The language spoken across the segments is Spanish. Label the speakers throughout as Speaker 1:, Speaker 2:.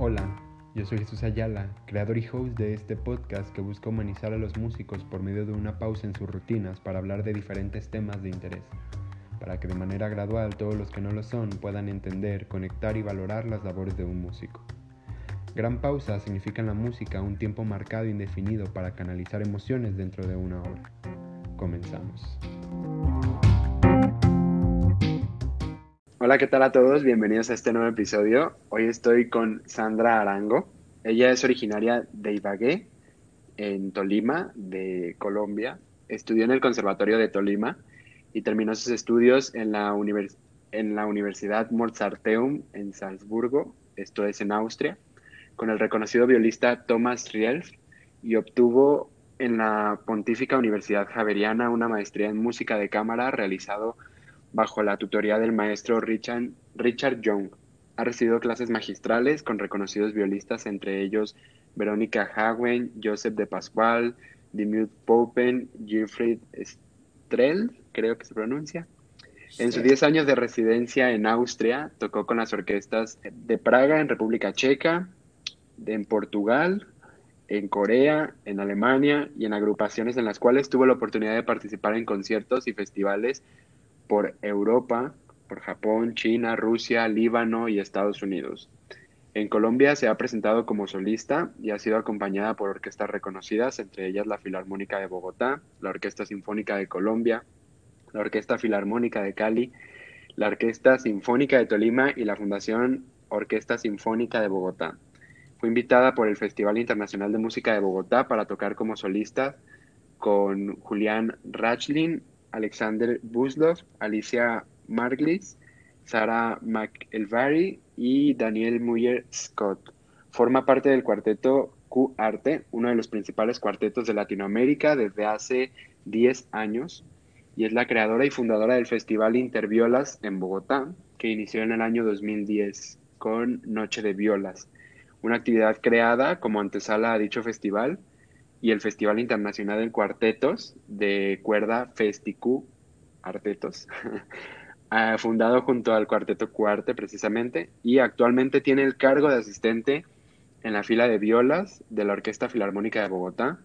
Speaker 1: Hola, yo soy Jesús Ayala, creador y host de este podcast que busca humanizar a los músicos por medio de una pausa en sus rutinas para hablar de diferentes temas de interés, para que de manera gradual todos los que no lo son puedan entender, conectar y valorar las labores de un músico. Gran pausa significa en la música un tiempo marcado e indefinido para canalizar emociones dentro de una hora. Comenzamos. Hola, ¿qué tal a todos? Bienvenidos a este nuevo episodio. Hoy estoy con Sandra Arango. Ella es originaria de Ibagué, en Tolima, de Colombia. Estudió en el Conservatorio de Tolima y terminó sus estudios en la, Universidad Mozarteum en Salzburgo, esto es en Austria, con el reconocido violista Thomas Rielf y obtuvo en la Pontífica Universidad Javeriana una maestría en música de cámara realizado bajo la tutoría del maestro Richard, Richard Young. Ha recibido clases magistrales con reconocidos violistas, entre ellos Verónica Hagen, Joseph de Pascual, Dimut Popen, Jeffrey Strell, creo que se pronuncia. En sus 10 años de residencia en Austria, tocó con las orquestas de Praga, en República Checa, en Portugal, en Corea, en Alemania y en agrupaciones en las cuales tuvo la oportunidad de participar en conciertos y festivales por Europa, por Japón, China, Rusia, Líbano y Estados Unidos. En Colombia se ha presentado como solista y ha sido acompañada por orquestas reconocidas, entre ellas la Filarmónica de Bogotá, la Orquesta Sinfónica de Colombia, la Orquesta Filarmónica de Cali, la Orquesta Sinfónica de Tolima y la Fundación Orquesta Sinfónica de Bogotá. Fue invitada por el Festival Internacional de Música de Bogotá para tocar como solista con Julián Rachlin Alexander Buslov, Alicia Marglis, Sarah McElvary y Daniel Muyer Scott. Forma parte del cuarteto Q Arte, uno de los principales cuartetos de Latinoamérica desde hace 10 años, y es la creadora y fundadora del Festival Interviolas en Bogotá, que inició en el año 2010 con Noche de Violas, una actividad creada como antesala a dicho festival y el Festival Internacional de Cuartetos de Cuerda Festicu Artetos, ah, fundado junto al Cuarteto Cuarte precisamente, y actualmente tiene el cargo de asistente en la fila de violas de la Orquesta Filarmónica de Bogotá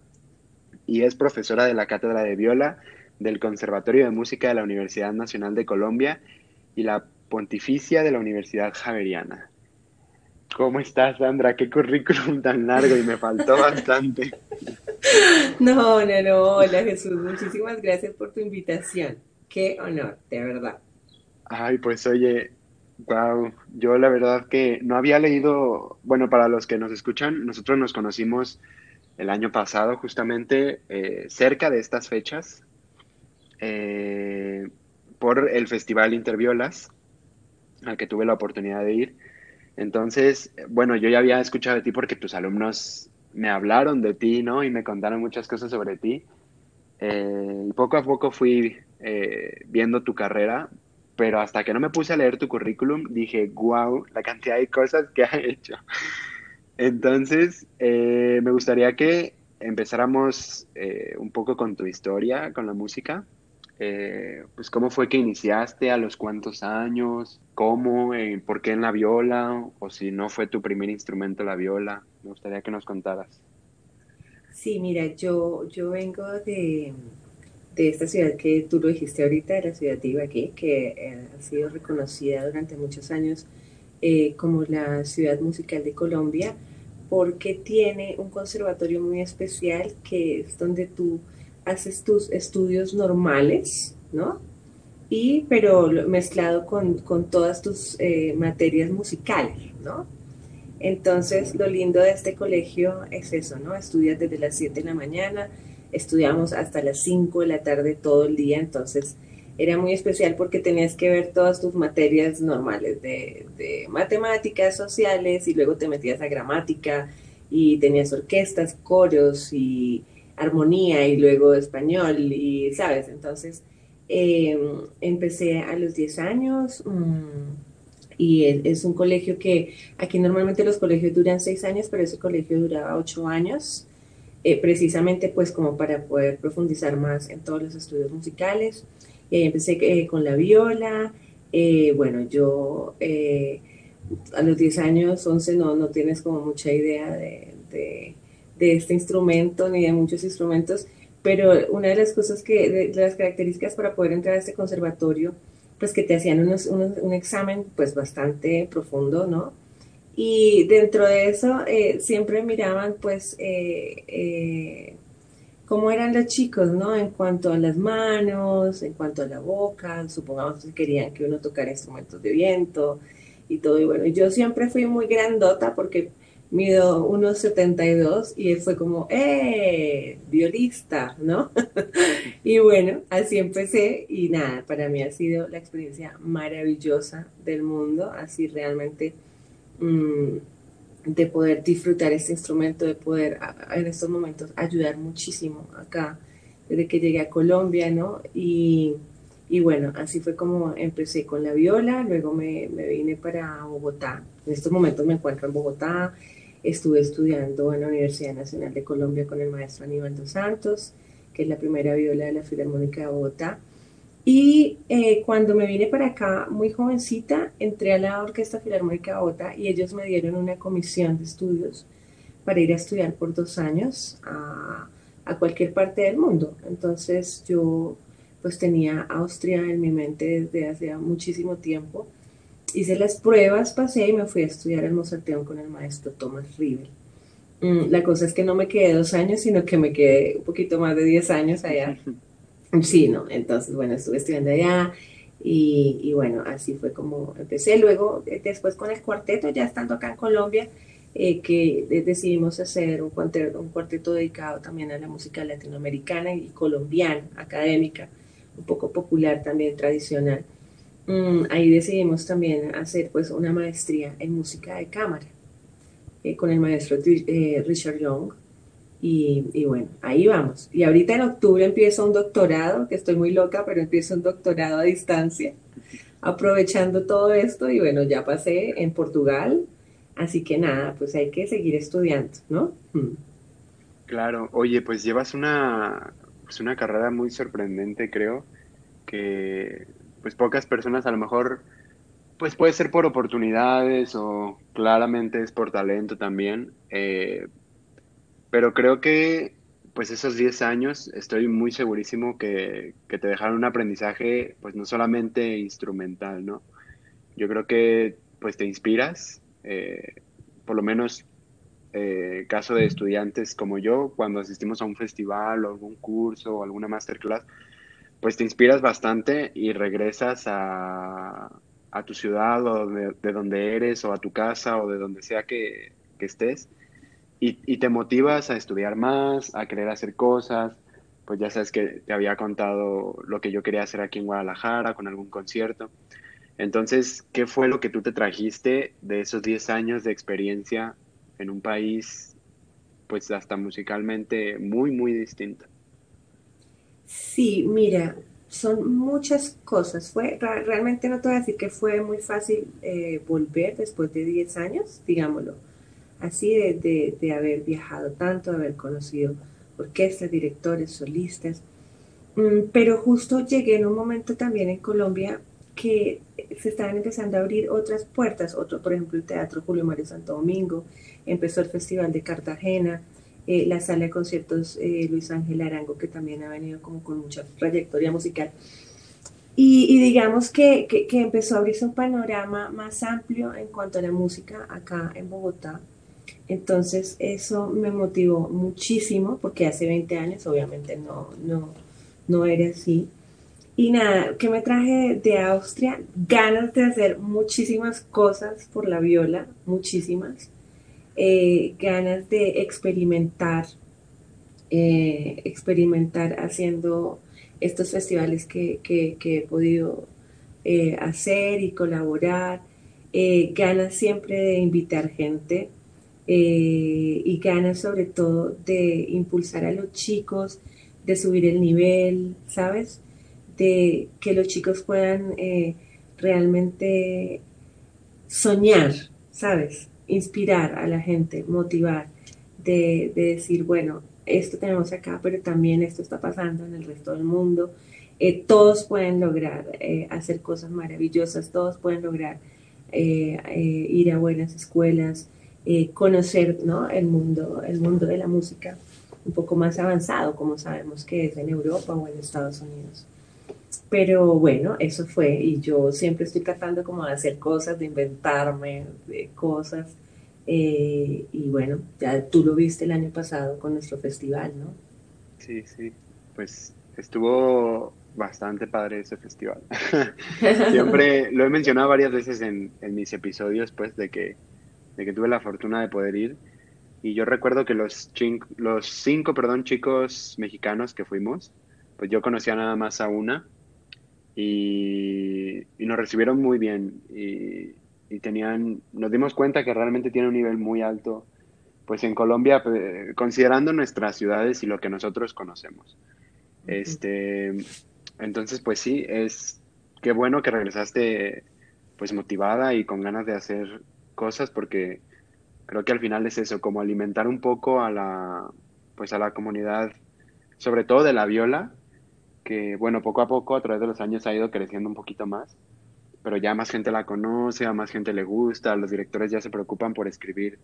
Speaker 1: y es profesora de la Cátedra de Viola del Conservatorio de Música de la Universidad Nacional de Colombia y la Pontificia de la Universidad Javeriana. ¿Cómo estás, Sandra? Qué currículum tan largo y me faltó bastante.
Speaker 2: No, no, no. Hola, Jesús. Muchísimas gracias por tu invitación. Qué honor, de verdad.
Speaker 1: Ay, pues oye, wow. Yo la verdad que no había leído, bueno, para los que nos escuchan, nosotros nos conocimos el año pasado, justamente eh, cerca de estas fechas, eh, por el Festival Interviolas, al que tuve la oportunidad de ir. Entonces, bueno, yo ya había escuchado de ti porque tus alumnos me hablaron de ti, ¿no? Y me contaron muchas cosas sobre ti. Eh, y poco a poco fui eh, viendo tu carrera, pero hasta que no me puse a leer tu currículum, dije, wow, la cantidad de cosas que ha hecho. Entonces, eh, me gustaría que empezáramos un poco con tu historia, con la música. Eh, pues cómo fue que iniciaste, a los cuántos años, cómo, eh, por qué en la viola, o si no fue tu primer instrumento la viola. Me gustaría que nos contaras.
Speaker 2: Sí, mira, yo, yo vengo de, de esta ciudad que tú lo dijiste ahorita, de la ciudad de Ibagué, que eh, ha sido reconocida durante muchos años como la ciudad musical de Colombia, porque tiene un conservatorio muy especial que es donde tú haces tus estudios normales, ¿no? Y, pero mezclado con, todas tus eh, materias musicales, ¿no? Entonces, lo lindo de este colegio es eso, ¿no? Estudias desde las 7 de la mañana, estudiamos hasta las 5 de la tarde todo el día, entonces era muy especial porque tenías que ver todas tus materias normales de, de matemáticas sociales y luego te metías a gramática y tenías orquestas, coros y armonía y luego español y, ¿sabes? Entonces, em, empecé a los 10 años mm, y es, un colegio que aquí normalmente los colegios duran 6 años, pero ese colegio duraba 8 años, eh, precisamente pues como para poder profundizar más en todos los estudios musicales. Y ahí empecé eh, con la viola, eh, bueno, yo a los 10 años, 11, no, no tienes como mucha idea de, de, este instrumento ni de muchos instrumentos, pero una de las cosas que, de, las características para poder entrar a este conservatorio, pues que te hacían un examen pues bastante profundo, ¿no? Y dentro de eso eh, siempre miraban pues eh, eh, cómo eran los chicos, ¿no? En cuanto a las manos, en cuanto a la boca, supongamos que querían que uno tocara instrumentos de viento, y todo. Y bueno, yo siempre fui muy grandota porque mido unos 72 y él fue como, ¡eh! Violista, ¿no? y bueno, así empecé y nada, para mí ha sido la experiencia maravillosa del mundo, así realmente mm, de poder disfrutar este instrumento, de poder en estos momentos ayudar muchísimo acá, desde que llegué a Colombia, ¿no? Y y bueno, así fue como empecé con la viola, luego me, vine para Bogotá. En estos momentos me encuentro en Bogotá, estuve estudiando en la Universidad Nacional de Colombia con el maestro Aníbal dos Santos, que es la primera viola de la Filarmónica de Bogotá. Y eh, cuando me vine para acá, muy jovencita, entré a la Orquesta Filarmónica de Bogotá y ellos me dieron una comisión de estudios para ir a estudiar por dos años a, a cualquier parte del mundo. Entonces yo pues tenía Austria en mi mente desde hace muchísimo tiempo. Hice las pruebas, pasé y me fui a estudiar el Mozarteón con el maestro Thomas Rivel. Mm, la cosa es que no me quedé dos años, sino que me quedé un poquito más de diez años allá. Sí, no, entonces, bueno, estuve estudiando allá y, bueno, así fue como empecé. Luego, eh, después con el cuarteto, ya estando acá en Colombia, eh, que decidimos hacer un cuarteto, un cuarteto dedicado también a la música latinoamericana y colombiana, académica un poco popular también, tradicional. Mm, ahí decidimos también hacer pues una maestría en música de cámara eh, con el maestro eh, Richard Young. Y, bueno, ahí vamos. Y ahorita en octubre empiezo un doctorado, que estoy muy loca, pero empiezo un doctorado a distancia, aprovechando todo esto. Y bueno, ya pasé en Portugal, así que nada, pues hay que seguir estudiando, ¿no? Mm.
Speaker 1: Claro, oye, pues llevas una, pues una carrera muy sorprendente, creo, que pues pocas personas a lo mejor, pues puede ser por oportunidades o claramente es por talento también, eh, pero creo que pues esos 10 años estoy muy segurísimo que, que, te dejaron un aprendizaje pues no solamente instrumental, ¿no? Yo creo que pues te inspiras, eh, por lo menos eh, caso de estudiantes como yo, cuando asistimos a un festival o algún curso o alguna masterclass, pues te inspiras bastante y regresas a, tu ciudad o de, donde eres o a tu casa o de donde sea que, que estés y, y, te motivas a estudiar más, a querer hacer cosas. Pues ya sabes que te había contado lo que yo quería hacer aquí en Guadalajara con algún concierto. Entonces, ¿qué fue lo que tú te trajiste de esos 10 años de experiencia en un país pues hasta musicalmente muy, muy distinto.
Speaker 2: Sí, mira, son muchas cosas. Fue, realmente no te voy a decir que fue muy fácil eh, volver después de 10 años, digámoslo, así de, de, haber viajado tanto, de haber conocido orquestas, directores, solistas. Mm, pero justo llegué en un momento también en Colombia que se estaban empezando a abrir otras puertas, otro, por ejemplo, el Teatro Julio Mario Santo Domingo, empezó el Festival de Cartagena, eh, la sala de conciertos eh, Luis Ángel Arango, que también ha venido como con mucha trayectoria musical. Y, digamos que, que, empezó a abrirse un panorama más amplio en cuanto a la música acá en Bogotá. Entonces eso me motivó muchísimo, porque hace 20 años obviamente no, no, no era así. Y nada, que me traje de Austria, ganas de hacer muchísimas cosas por la viola, muchísimas, eh, ganas de experimentar, eh, experimentar haciendo estos festivales que, he podido eh, hacer y colaborar, ganas siempre de invitar gente y ganas sobre todo de impulsar a los chicos, de subir el nivel, ¿sabes? de que los chicos puedan eh, realmente soñar, ¿sabes? Inspirar a la gente, motivar, de, decir, bueno, esto tenemos acá, pero también esto está pasando en el resto del mundo. Eh, todos pueden lograr eh, hacer cosas maravillosas, todos pueden lograr eh, eh, ir a buenas escuelas, conocer ¿no? el, mundo, el mundo de la música un poco más avanzado, como sabemos que es en Europa o en Estados Unidos. Pero bueno, eso fue, y yo siempre estoy tratando como de hacer cosas, de inventarme de cosas. y bueno, ya tú lo viste el año pasado con nuestro festival, ¿no?
Speaker 1: Sí, sí, pues estuvo bastante padre ese festival. Siempre lo he mencionado varias veces en, mis episodios, pues, de que, de que tuve la fortuna de poder ir. Y yo recuerdo que los, los cinco perdón, chicos mexicanos que fuimos, pues yo conocía nada más a una y, nos recibieron muy bien y, y, tenían, nos dimos cuenta que realmente tiene un nivel muy alto, pues en Colombia, considerando nuestras ciudades y lo que nosotros conocemos. Este, entonces, pues sí, es qué bueno que regresaste pues motivada y con ganas de hacer cosas porque creo que al final es eso, como alimentar un poco a la pues a la comunidad, sobre todo de la viola, que bueno, poco a poco a través de los años ha ido creciendo un poquito más, pero ya más gente la conoce, a más gente le gusta, los directores ya se preocupan por escribir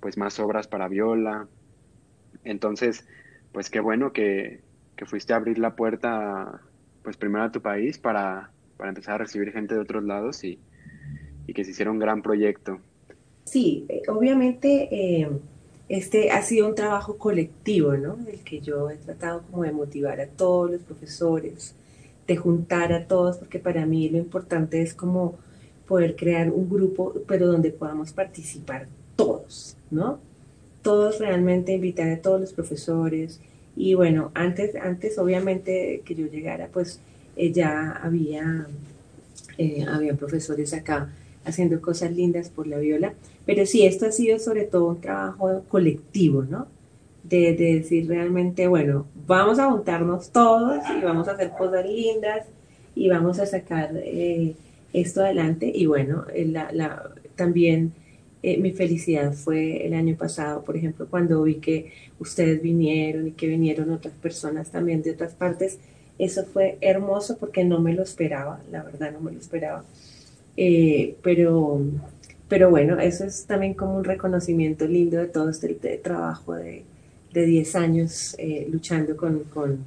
Speaker 1: pues más obras para viola. Entonces, pues qué bueno que, que fuiste a abrir la puerta pues primero a tu país para, empezar a recibir gente de otros lados y, que se hiciera un gran proyecto.
Speaker 2: Sí, eh, obviamente eh, este ha sido un trabajo colectivo, ¿no? El que yo he tratado como de motivar a todos los profesores, de juntar a todos, porque para mí lo importante es como poder crear un grupo, pero donde podamos participar todos, ¿no? Todos realmente invitar a todos los profesores, y bueno, antes, antes obviamente que yo llegara, pues eh, ya había, eh, había profesores acá haciendo cosas lindas por la viola, pero sí, esto ha sido sobre todo un trabajo colectivo, ¿no? De, decir realmente, bueno, vamos a juntarnos todos y vamos a hacer cosas lindas y vamos a sacar eh, esto adelante. Y bueno, la, la, también eh, mi felicidad fue el año pasado, por ejemplo, cuando vi que ustedes vinieron y que vinieron otras personas también de otras partes. Eso fue hermoso porque no me lo esperaba, la verdad no me lo esperaba. Eh, pero, pero bueno, eso es también como un reconocimiento lindo de todo este trabajo de, de 10 años eh, luchando con, con,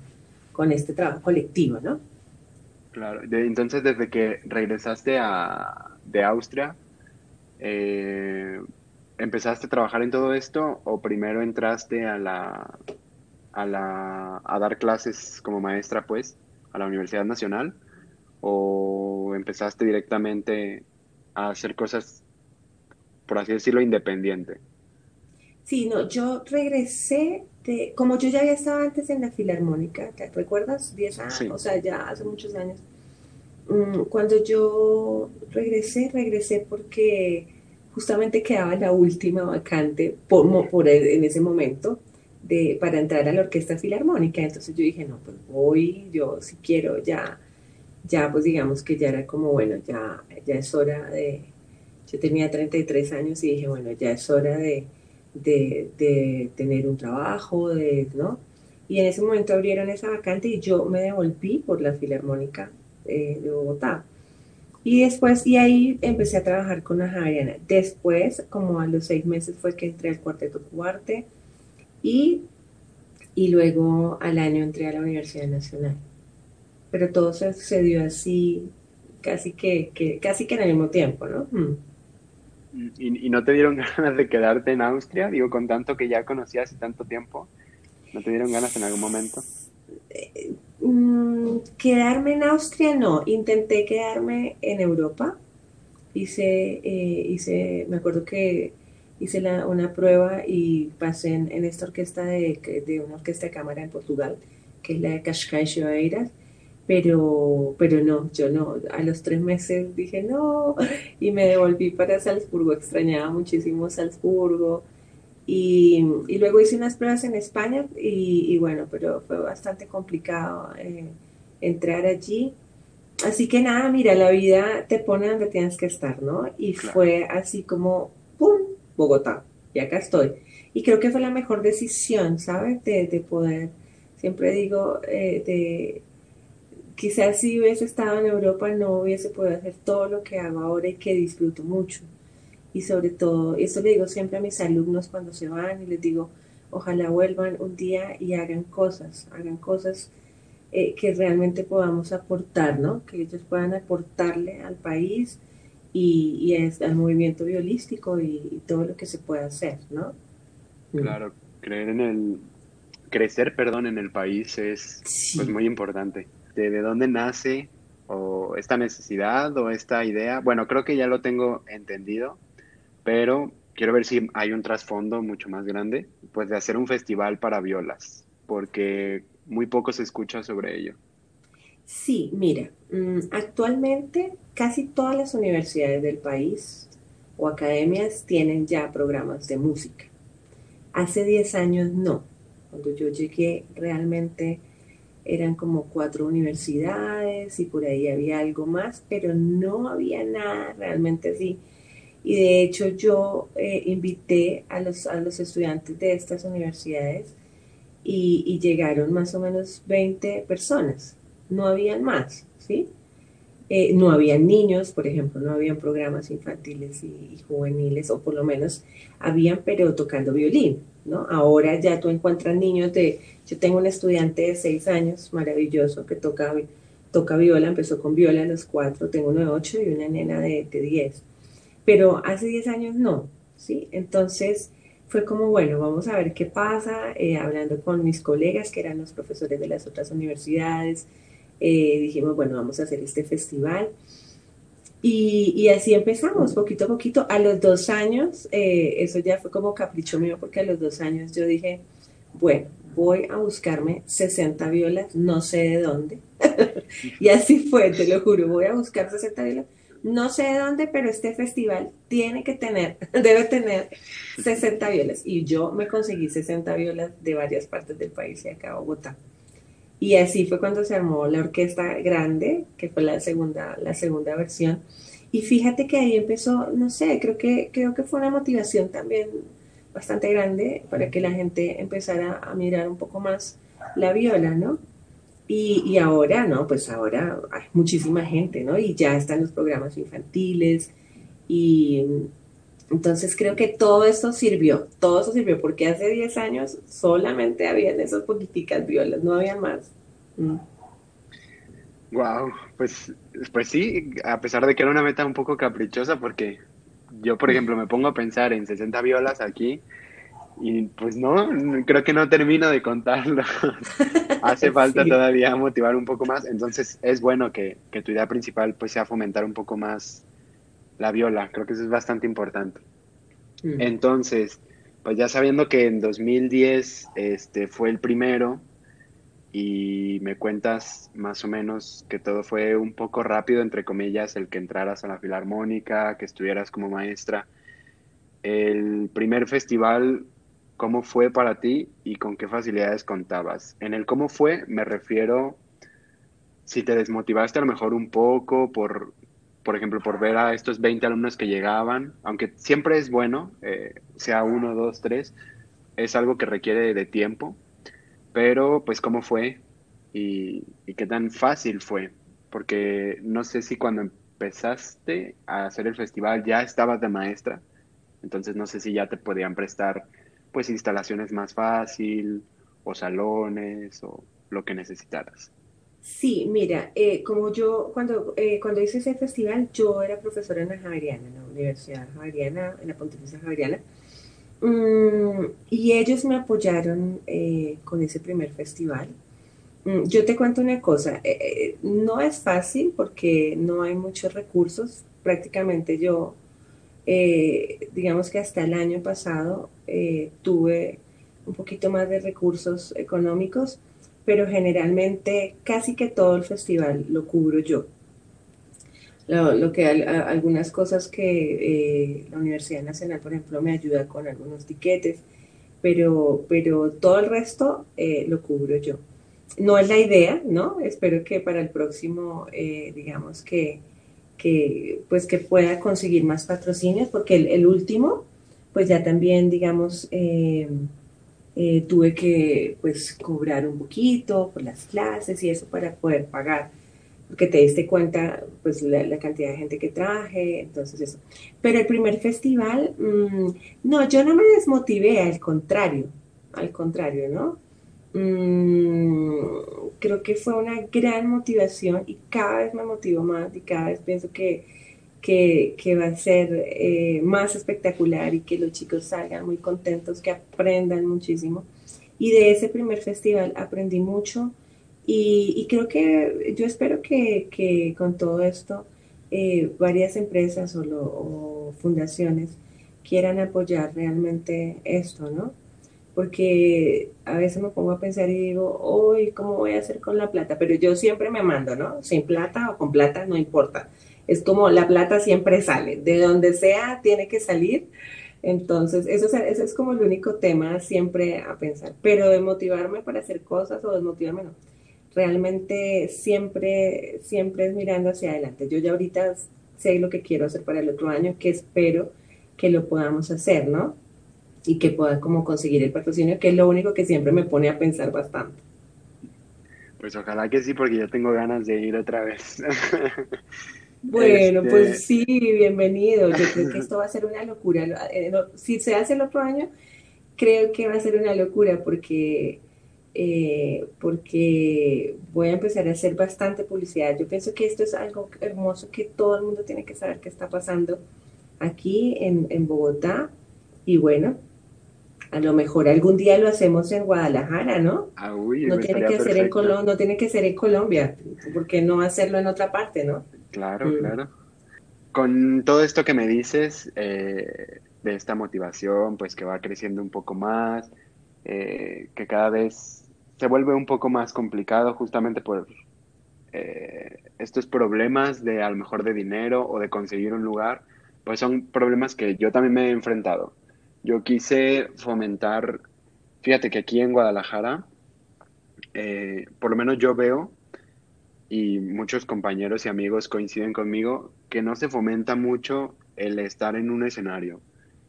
Speaker 2: con, este trabajo colectivo, ¿no?
Speaker 1: Claro, entonces desde que regresaste a, de Austria, eh, ¿empezaste a trabajar en todo esto o primero entraste a la, a la a dar clases como maestra pues a la Universidad Nacional o empezaste directamente a hacer cosas por así decirlo independiente?
Speaker 2: Sí, no, yo regresé de, como yo ya había estado antes en la Filarmónica, ¿te recuerdas? 10 años, o sea, ya hace muchos años. Mm, cuando yo regresé, regresé porque justamente quedaba la última vacante por, por en ese momento de, para entrar a la orquesta filarmónica. Entonces yo dije, no, pues voy, yo si quiero ya, ya pues digamos que ya era como, bueno, ya, ya es hora de, yo tenía 33 años y dije, bueno, ya es hora de, de, tener un trabajo, de, ¿no? Y en ese momento abrieron esa vacante y yo me devolví por la Filarmónica eh, de Bogotá. Y después, y ahí empecé a trabajar con la Javeriana. Después, como a los seis meses fue que entré al Cuarteto Cuarte y, y luego al año entré a la Universidad Nacional. Pero todo se sucedió así, casi que, casi que en el mismo tiempo, ¿no? Mm.
Speaker 1: ¿Y, ¿Y, no te dieron ganas de quedarte en Austria? Digo, con tanto que ya conocías y tanto tiempo. ¿No te dieron ganas en algún momento?
Speaker 2: Eh, Mm, quedarme en Austria no, intenté quedarme en Europa. Hice, eh, hice me acuerdo que hice una prueba y pasé en, esta orquesta de, de, una orquesta de cámara en Portugal, que es la de Cascais Oeiras, pero, pero no, yo no, a los tres meses dije no y me devolví para Salzburgo, extrañaba muchísimo Salzburgo, y, luego hice unas pruebas en España y, bueno, pero fue bastante complicado eh, entrar allí. Así que nada, mira, la vida te pone donde tienes que estar, ¿no? Y fue así como, ¡pum!, Bogotá, y acá estoy. Y creo que fue la mejor decisión, ¿sabes? De, poder, siempre digo, eh, de, quizás si hubiese estado en Europa no hubiese podido hacer todo lo que hago ahora y que disfruto mucho. Y sobre todo, eso le digo siempre a mis alumnos cuando se van y les digo, ojalá vuelvan un día y hagan cosas, hagan cosas eh, que realmente podamos aportar, ¿no? Que ellos puedan aportarle al país y, al movimiento biolístico y, todo lo que se pueda hacer, ¿no?
Speaker 1: Claro, creer en el, crecer, perdón, en el país es pues, muy importante. ¿De, ¿De dónde nace o esta necesidad o esta idea? Bueno, creo que ya lo tengo entendido, pero quiero ver si hay un trasfondo mucho más grande, pues de hacer un festival para violas, porque muy poco se escucha sobre ello.
Speaker 2: Sí, mira, mm, actualmente casi todas las universidades del país o academias tienen ya programas de música. Hace 10 años no. Cuando yo llegué realmente eran como cuatro universidades y por ahí había algo más, pero no había nada realmente así. Y de hecho yo eh, invité a los, a los estudiantes de estas universidades y, llegaron más o menos 20 personas, no habían más, ¿sí? Eh, no habían niños, por ejemplo, no habían programas infantiles y, juveniles, o por lo menos habían, pero tocando violín, ¿no? Ahora ya tú encuentras niños de, yo tengo un estudiante de 6 años, maravilloso, que toca, toca viola, empezó con viola a los 4, tengo uno de 8 y una nena de, de 10, pero hace 10 años no, ¿sí? Entonces, fue como, bueno, vamos a ver qué pasa, eh, hablando con mis colegas que eran los profesores de las otras universidades, eh, dijimos, bueno, vamos a hacer este festival. Y, así empezamos, poquito a poquito. A los dos años, eh, eso ya fue como capricho mío, porque a los dos años yo dije, bueno, voy a buscarme 60 violas, no sé de dónde. y así fue, te lo juro, voy a buscar 60 violas no sé de dónde, pero este festival tiene que tener, debe tener 60 violas. Y yo me conseguí 60 violas de varias partes del país y acá Bogotá. Y así fue cuando se armó la orquesta grande, que fue la segunda, la segunda versión. Y fíjate que ahí empezó, no sé, creo que, creo que fue una motivación también bastante grande para que la gente empezara a mirar un poco más la viola, ¿no? Y, ahora, ¿no? Pues ahora hay muchísima gente, ¿no? Y ya están los programas infantiles. Y entonces creo que todo esto sirvió, todo eso sirvió, porque hace 10 años solamente habían esas políticas violas, no había más.
Speaker 1: Wow, mm. pues, pues sí, a pesar de que era una meta un poco caprichosa, porque yo, por ejemplo, me pongo a pensar en 60 violas aquí y pues no, creo que no termino de contarlo. Hace falta todavía motivar un poco más. Entonces es bueno que, tu idea principal pues sea fomentar un poco más la viola. Creo que eso es bastante importante. Mm. Entonces, pues ya sabiendo que en 2010 este, fue el primero y me cuentas más o menos que todo fue un poco rápido, entre comillas, el que entraras a la filarmónica, que estuvieras como maestra. El primer festival cómo fue para ti y con qué facilidades contabas. En el cómo fue me refiero si te desmotivaste a lo mejor un poco por, por ejemplo, por ver a estos 20 alumnos que llegaban, aunque siempre es bueno, eh, sea uno, dos, tres, es algo que requiere de tiempo, pero pues cómo fue y, y qué tan fácil fue, porque no sé si cuando empezaste a hacer el festival ya estabas de maestra, entonces no sé si ya te podían prestar pues instalaciones más fácil o salones o lo que necesitaras.
Speaker 2: Sí, mira, eh, como yo cuando, eh, cuando hice ese festival, yo era profesora en la Javeriana, en la Universidad Javeriana, en la Pontificia Javeriana, mm, y ellos me apoyaron eh, con ese primer festival. Mm, yo te cuento una cosa, no es fácil porque no hay muchos recursos, prácticamente yo eh, digamos que hasta el año pasado eh, tuve un poquito más de recursos económicos, pero generalmente casi que todo el festival lo cubro yo. Lo, que algunas cosas que eh, la Universidad Nacional, por ejemplo, me ayuda con algunos tiquetes, pero, pero todo el resto lo cubro yo. No es la idea, ¿no? Espero que para el próximo, digamos que que, pues, que pueda conseguir más patrocinios, porque el, último, pues ya también, digamos, eh, tuve que pues cobrar un poquito por las clases y eso para poder pagar porque te diste cuenta, pues, la, cantidad de gente que traje, entonces eso. Pero el primer festival, mm, no, yo no me desmotivé, al contrario, al contrario, ¿no? Mm, creo que fue una gran motivación y cada vez me motivo más y cada vez pienso que, que, va a ser eh, más espectacular y que los chicos salgan muy contentos, que aprendan muchísimo. Y de ese primer festival aprendí mucho y, creo que yo espero que, con todo esto eh, varias empresas o, fundaciones quieran apoyar realmente esto, ¿no? Porque a veces me pongo a pensar y digo, hoy, ¿cómo voy a hacer con la plata? Pero yo siempre me mando, ¿no? Sin plata o con plata, no importa. Es como la plata siempre sale, de donde sea tiene que salir. Entonces, eso es, eso es como el único tema siempre a pensar. Pero de motivarme para hacer cosas o desmotivarme, no realmente siempre, siempre es mirando hacia adelante. Yo ya ahorita sé lo que quiero hacer para el otro año, que espero que lo podamos hacer, ¿no? Y que pueda como conseguir el patrocinio, que es lo único que siempre me pone a pensar bastante.
Speaker 1: Pues ojalá que sí, porque yo tengo ganas de ir otra vez.
Speaker 2: Bueno, este, pues sí, bienvenido. Yo creo que esto va a ser una locura. Eh, si se hace el otro año, creo que va a ser una locura porque eh, porque voy a empezar a hacer bastante publicidad. Yo pienso que esto es algo hermoso que todo el mundo tiene que saber qué está pasando aquí en, en Bogotá. Y bueno, a lo mejor algún día lo hacemos en Guadalajara, ¿no?
Speaker 1: Ah, no,
Speaker 2: tiene que ser en no tiene que ser en Colombia, ¿por qué no hacerlo en otra parte, no?
Speaker 1: Claro, claro. Con todo esto que me dices, eh, de esta motivación, pues que va creciendo un poco más, eh, que cada vez se vuelve un poco más complicado justamente por eh, estos problemas de a lo mejor de dinero o de conseguir un lugar, pues son problemas que yo también me he enfrentado. Yo quise fomentar, fíjate que aquí en Guadalajara, eh, por lo menos yo veo, y muchos compañeros y amigos coinciden conmigo, que no se fomenta mucho el estar en un escenario,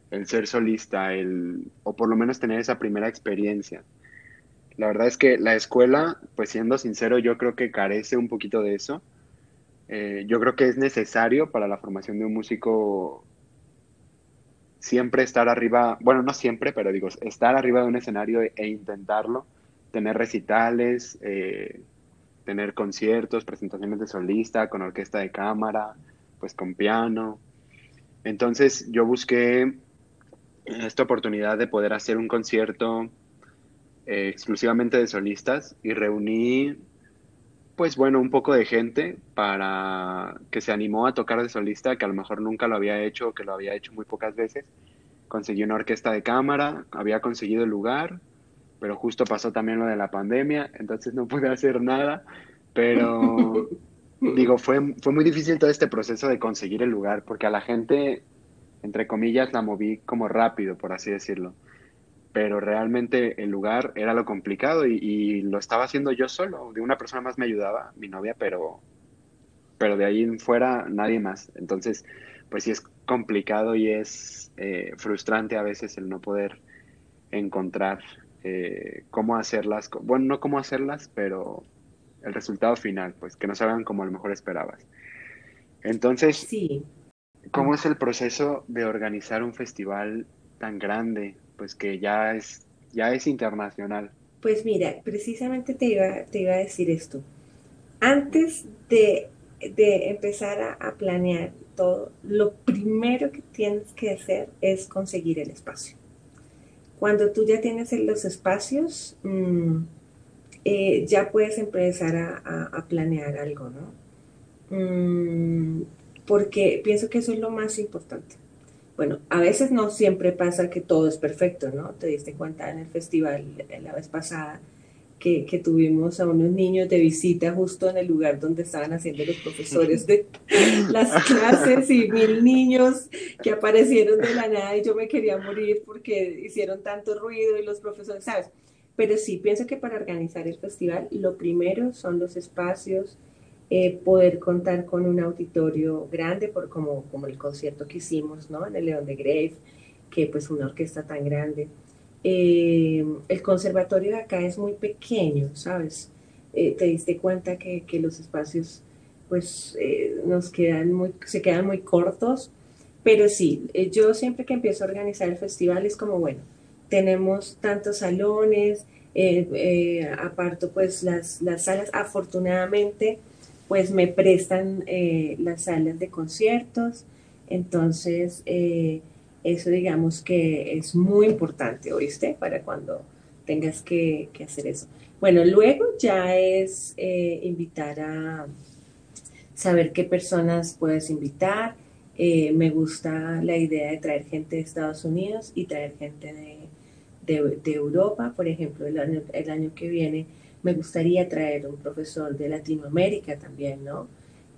Speaker 1: el ser solista, el, o por lo menos tener esa primera experiencia. La verdad es que la escuela, pues siendo sincero, yo creo que carece un poquito de eso. Eh, yo creo que es necesario para la formación de un músico siempre estar arriba, bueno, no siempre, pero digo, estar arriba de un escenario e, intentarlo, tener recitales, eh, tener conciertos, presentaciones de solista, con orquesta de cámara, pues con piano. Entonces yo busqué esta oportunidad de poder hacer un concierto eh, exclusivamente de solistas y reuní, pues bueno, un poco de gente para que se animó a tocar de solista, que a lo mejor nunca lo había hecho que lo había hecho muy pocas veces. Conseguí una orquesta de cámara, había conseguido el lugar, pero justo pasó también lo de la pandemia, entonces no pude hacer nada, pero digo, fue, fue muy difícil todo este proceso de conseguir el lugar, porque a la gente, entre comillas, la moví como rápido, por así decirlo pero realmente el lugar era lo complicado y, lo estaba haciendo yo solo. De una persona más me ayudaba, mi novia, pero, pero de ahí en fuera nadie más. Entonces, pues sí es complicado y es eh, frustrante a veces el no poder encontrar eh, cómo hacerlas, bueno, no cómo hacerlas, pero el resultado final, pues que no salgan como a lo mejor esperabas. Entonces,
Speaker 2: sí.
Speaker 1: ¿cómo es el proceso de organizar un festival tan grande? pues que ya es, ya es internacional.
Speaker 2: Pues mira, precisamente te iba, te iba a decir esto. Antes de, empezar a, planear todo, lo primero que tienes que hacer es conseguir el espacio. Cuando tú ya tienes los espacios, mm, eh, ya puedes empezar a, planear algo, ¿no? Mm, porque pienso que eso es lo más importante. Bueno, a veces no siempre pasa que todo es perfecto, ¿no? Te diste cuenta en el festival la vez pasada que, tuvimos a unos niños de visita justo en el lugar donde estaban haciendo los profesores de las clases y mil niños que aparecieron de la nada y yo me quería morir porque hicieron tanto ruido y los profesores, ¿sabes? Pero sí, pienso que para organizar el festival lo primero son los espacios, eh, poder contar con un auditorio grande, por, como, como el concierto que hicimos ¿no? en el León de Grave, que pues una orquesta tan grande. Eh, el conservatorio de acá es muy pequeño, ¿sabes? Eh, te diste cuenta que, que, los espacios pues eh, nos quedan muy, se quedan muy cortos. Pero sí, eh, yo siempre que empiezo a organizar el festival es como, bueno, tenemos tantos salones, aparto pues las, las salas, afortunadamente pues me prestan las salas de conciertos, entonces eso digamos que es muy importante, ¿oíste? Para cuando tengas que, que hacer eso. Bueno, luego ya es invitar a saber qué personas puedes invitar. Eh, me gusta la idea de traer gente de Estados Unidos y traer gente de, Europa. Por ejemplo, el año, el año, que viene me gustaría traer un profesor de Latinoamérica también, ¿no?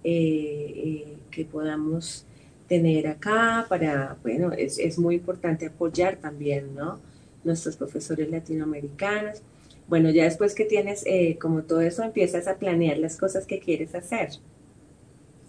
Speaker 2: Eh, eh, que podamos tener acá para, bueno, es, es, muy importante apoyar también, ¿no? Nuestros profesores latinoamericanos. Bueno, ya después que tienes como todo eso, empiezas a planear las cosas que quieres hacer.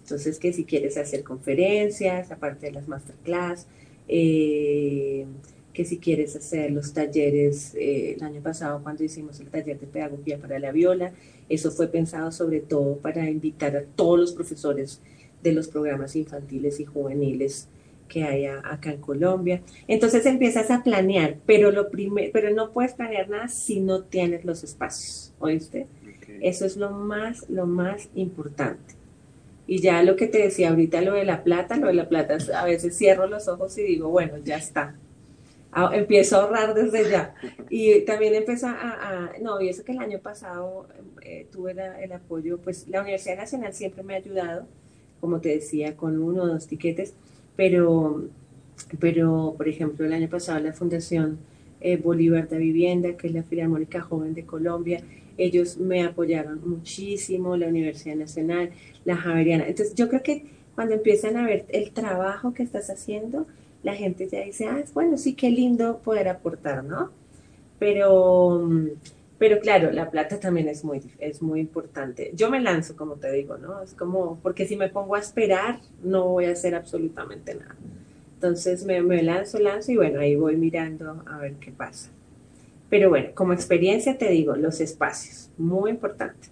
Speaker 2: Entonces, que si quieres hacer conferencias, aparte de las masterclass, eh, que si quieres hacer los talleres, eh, el año pasado cuando hicimos el taller de pedagogía para la viola, eso fue pensado sobre todo para invitar a todos los profesores de los programas infantiles y juveniles que hay acá en Colombia. Entonces empiezas a planear, pero lo pero no puedes planear nada si no tienes los espacios, ¿oíste? Eso es lo más, lo más importante. Y ya lo que te decía ahorita, lo de la plata, lo de la plata, a veces cierro los ojos y digo, bueno, ya está. Ah, empiezo a ahorrar desde ya. Y también empiezo a, no, y eso que el año pasado eh, tuve el apoyo, pues la Universidad Nacional siempre me ha ayudado, como te decía, con uno o dos tiquetes, pero, pero por ejemplo, el año pasado la Fundación eh, Bolívar de Vivienda, que es la Filarmónica Joven de Colombia, ellos me apoyaron muchísimo, la Universidad Nacional, la Javeriana. Entonces yo creo que cuando empiezan a ver el trabajo que estás haciendo, la gente ya dice, ah, bueno, sí, qué lindo poder aportar, ¿no? Pero, pero claro, la plata también es muy, es muy importante. Yo me lanzo, como te digo, ¿no? Es como, porque si me pongo a esperar, no voy a hacer absolutamente nada. Entonces me, me lanzo, lanzo y bueno, ahí voy mirando a ver qué pasa. Pero bueno, como experiencia te digo, los espacios, muy importante.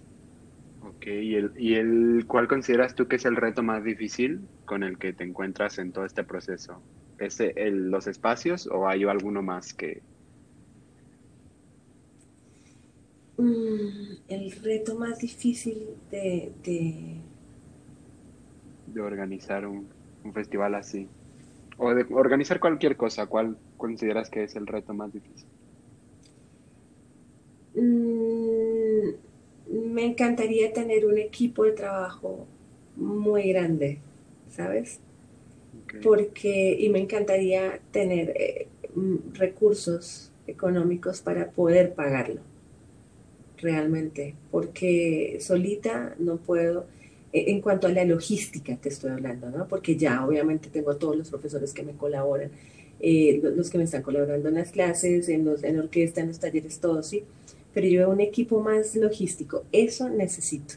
Speaker 1: Ok, ¿y, el, y el, cuál consideras tú que es el reto más difícil con el que te encuentras en todo este proceso? ¿Es el, los espacios o hay alguno más que...
Speaker 2: Mm, el reto más difícil de...
Speaker 1: De, de organizar un, un festival así. O de organizar cualquier cosa, ¿cuál consideras que es el reto más difícil?
Speaker 2: Mm, me encantaría tener un equipo de trabajo muy grande, ¿sabes? Porque, y me encantaría tener eh, mm, recursos económicos para poder pagarlo, realmente, porque solita no puedo, eh, en cuanto a la logística te estoy hablando, ¿no? Porque ya obviamente tengo a todos los profesores que me colaboran, eh, los que me están colaborando en las clases, en, los, en orquesta, en los talleres, todos, ¿sí? pero yo un equipo más logístico. Eso necesito.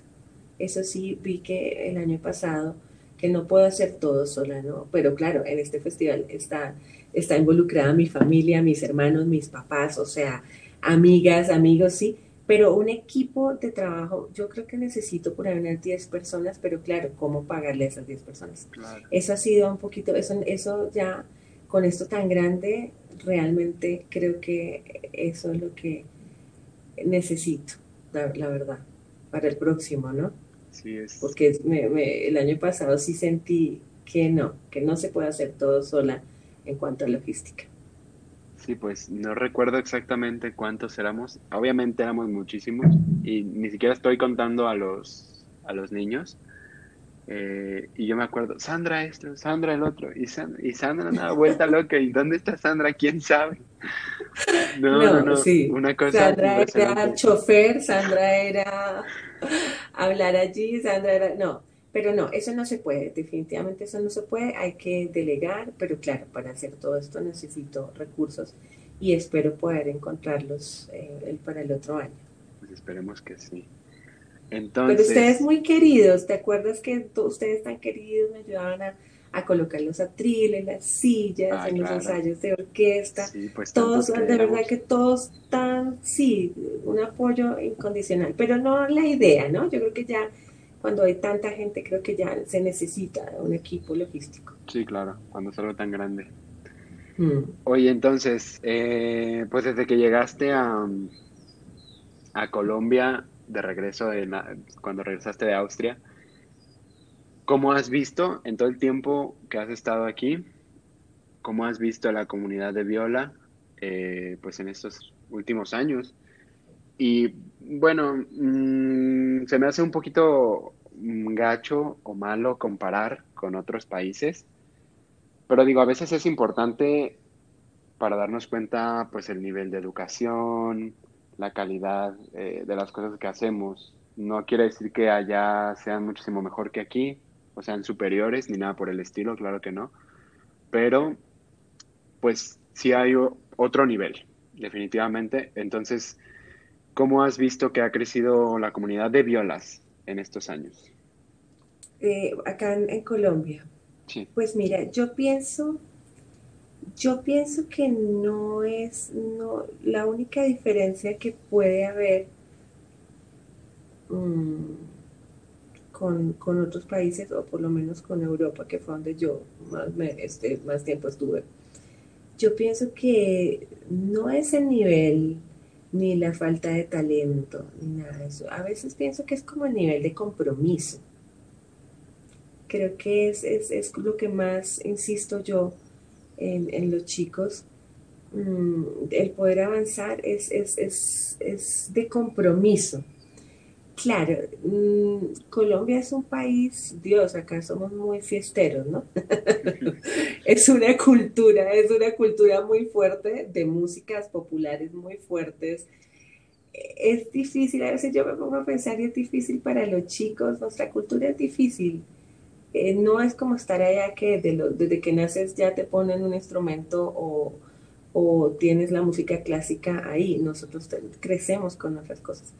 Speaker 2: Eso sí vi que el año pasado, que no puedo hacer todo sola, ¿no? Pero claro, en este festival está, está involucrada mi familia, mis hermanos, mis papás, o sea, amigas, amigos, sí, pero un equipo de trabajo, yo creo que necesito por ahí unas 10 personas, pero claro, ¿cómo pagarle a esas 10 personas? Eso ha sido un poquito, eso, eso ya, con esto tan grande, realmente creo que eso es lo que necesito, la, verdad, para el próximo, ¿no?
Speaker 1: Sí, es.
Speaker 2: Porque el año pasado sí sentí que no, que no se puede hacer todo sola en cuanto a logística.
Speaker 1: Sí, pues no recuerdo exactamente cuántos éramos. Obviamente éramos muchísimos y ni siquiera estoy contando a los, a los niños. Eh, y yo me acuerdo, Sandra esto, Sandra el otro, y Sandra, y Sandra una vuelta loca, ¿y dónde está Sandra? ¿Quién sabe?
Speaker 2: No, no, no, sí. una cosa Sandra era chofer, Sandra era hablar allí, Sandra era, no, pero no, eso no se puede, definitivamente eso no se puede, hay que delegar, pero claro, para hacer todo esto necesito recursos y espero poder encontrarlos eh, para el otro año.
Speaker 1: Pues esperemos que sí.
Speaker 2: Pero ustedes muy queridos, ¿te acuerdas que ustedes tan queridos me ayudaban a, colocar los atriles, las sillas, ah, en los ensayos de orquesta? pues todos, de verdad que todos tan, sí, un apoyo incondicional, pero no la idea, ¿no? Yo creo que ya cuando hay tanta gente, creo que ya se necesita un equipo logístico.
Speaker 1: Sí, claro, cuando es algo tan grande. Mm. Oye, entonces, eh, pues desde que llegaste a, a Colombia, de regreso, de cuando regresaste de Austria, ¿cómo has visto en todo el tiempo que has estado aquí? ¿Cómo has visto la comunidad de Viola, eh, pues en estos últimos años? Y bueno, mm, se me hace un poquito gacho o malo comparar con otros países, pero digo, a veces es importante para darnos cuenta, pues, el nivel de educación, la calidad eh, de las cosas que hacemos. No quiere decir que allá sean muchísimo mejor que aquí, o sean superiores, ni nada por el estilo, claro que no. Pero, pues, sí hay otro nivel, definitivamente. Entonces, ¿cómo has visto que ha crecido la comunidad de violas en estos años?
Speaker 2: Eh, acá en Colombia. Pues mira, yo pienso, yo pienso que no es, no, la única diferencia que puede haber mm, con, otros países, o por lo menos con Europa, que fue donde yo más, este, más tiempo estuve, yo pienso que no es el nivel ni la falta de talento, ni nada de eso. A veces pienso que es como el nivel de compromiso creo que es, es, lo que más insisto yo en, los chicos. Mm, el poder avanzar es, es, de compromiso. Claro, mm, Colombia es un país, Dios, acá somos muy fiesteros, ¿no? es una cultura, es una cultura muy fuerte de músicas populares muy fuertes. Es difícil, a veces yo me pongo a pensar y es difícil para los chicos, nuestra cultura es difícil eh, no es como estar allá que desde que naces ya te ponen un instrumento o, tienes la música clásica ahí. Nosotros crecemos con otras cosas.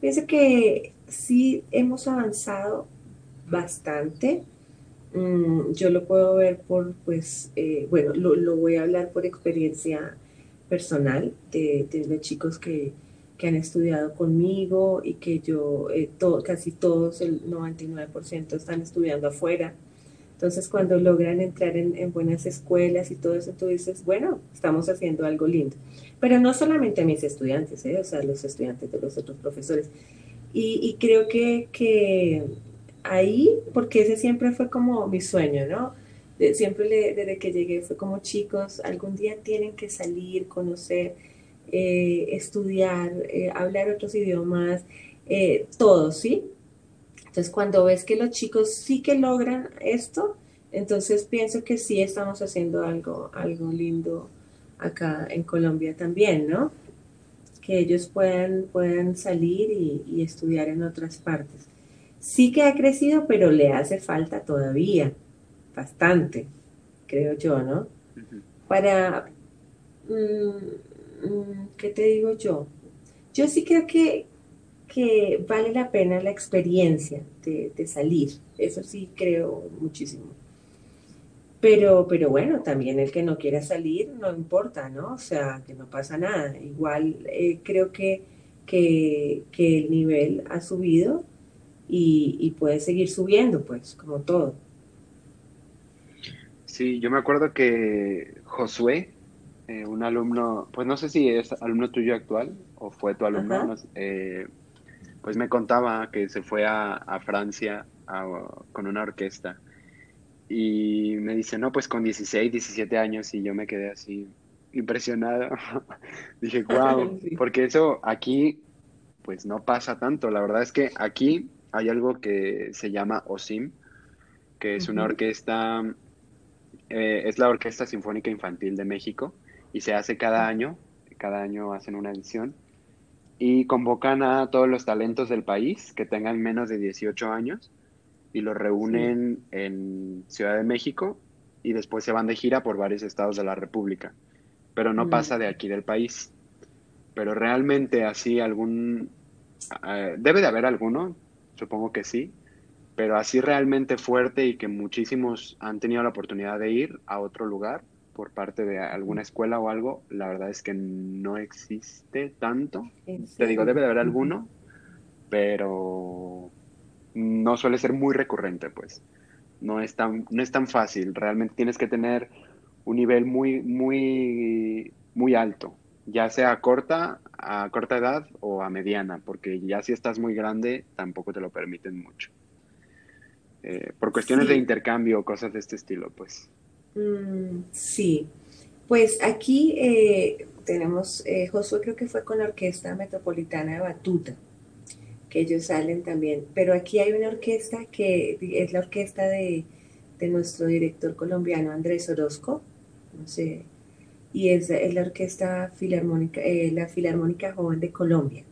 Speaker 2: Pienso que sí hemos avanzado bastante. Mm, yo lo puedo ver por, pues, eh, bueno, lo, voy a hablar por experiencia personal de los chicos que, que han estudiado conmigo y que yo, eh, casi todos, el 99% están estudiando afuera. Entonces, cuando logran entrar en, buenas escuelas y todo eso, tú dices, bueno, estamos haciendo algo lindo. Pero no solamente a mis estudiantes, ¿eh? o sea, los estudiantes de los otros profesores. Y, creo que, que, ahí, porque ese siempre fue como mi sueño, ¿no? siempre desde que llegué fue como chicos, algún día tienen que salir, conocer eh, estudiar, eh, hablar otros idiomas, eh, todo, ¿sí? Entonces, cuando ves que los chicos sí que logran esto, entonces pienso que sí estamos haciendo algo, algo lindo acá en Colombia también, ¿no? Que ellos puedan, puedan salir y, estudiar en otras partes. Sí que ha crecido, pero le hace falta todavía, bastante, creo yo, ¿no? Para... Mm, Mm, ¿qué te digo yo? Yo sí creo que, que vale la pena la experiencia de, salir, eso sí creo muchísimo. Pero, pero bueno, también el que no quiera salir no importa, ¿no? O sea, que no pasa nada. Igual eh, creo que, que, el nivel ha subido y, y puede seguir subiendo, pues, como todo.
Speaker 1: Sí, yo me acuerdo que Josué, eh, un alumno, pues no sé si es alumno tuyo actual o fue tu alumno, eh, pues me contaba que se fue a, Francia con una orquesta. Y me dice, no, pues con 16, 17 años y yo me quedé así impresionado. Dije, wow, porque eso aquí pues no pasa tanto. La verdad es que aquí hay algo que se llama OSIM, que es una orquesta, eh, es la Orquesta Sinfónica Infantil de México y se hace cada año, cada año hacen una edición y convocan a todos los talentos del país que tengan menos de 18 años y los reúnen en Ciudad de México y después se van de gira por varios estados de la República, pero no mm. pasa de aquí del país. Pero realmente así algún... Eh, debe de haber alguno, supongo que sí, pero así realmente fuerte y que muchísimos han tenido la oportunidad de ir a otro lugar, por parte de alguna escuela o algo, la verdad es que no existe tanto. Te digo, debe de haber alguno, pero no suele ser muy recurrente, pues. No es tan, no es tan fácil. Realmente tienes que tener un nivel muy, muy, muy alto, ya sea a corta, a corta edad o a mediana, porque ya si estás muy grande tampoco te lo permiten mucho. Eh, por cuestiones de intercambio o cosas de este estilo, pues.
Speaker 2: Mm, sí, pues aquí eh, tenemos, eh, Josué creo que fue con la Orquesta Metropolitana de Batuta, que ellos salen también, pero aquí hay una orquesta que es la orquesta de, nuestro director colombiano Andrés Orozco, no sé, y es, la Orquesta Filarmónica, eh, la Filarmónica Joven de Colombia.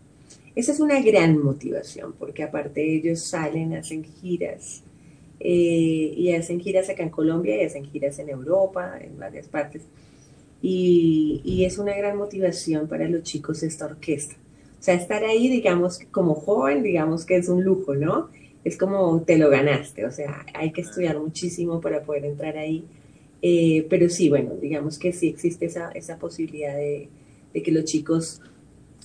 Speaker 2: Esa es una gran motivación, porque aparte ellos salen, hacen giras, eh, y hacen giras acá en Colombia y hacen giras en Europa, en varias partes. Y, y, es una gran motivación para los chicos esta orquesta. O sea, estar ahí, digamos, como joven, digamos que es un lujo, ¿no? Es como te lo ganaste, o sea, hay que estudiar muchísimo para poder entrar ahí. Eh, pero sí, bueno, digamos que sí existe esa, esa posibilidad de, de, que los chicos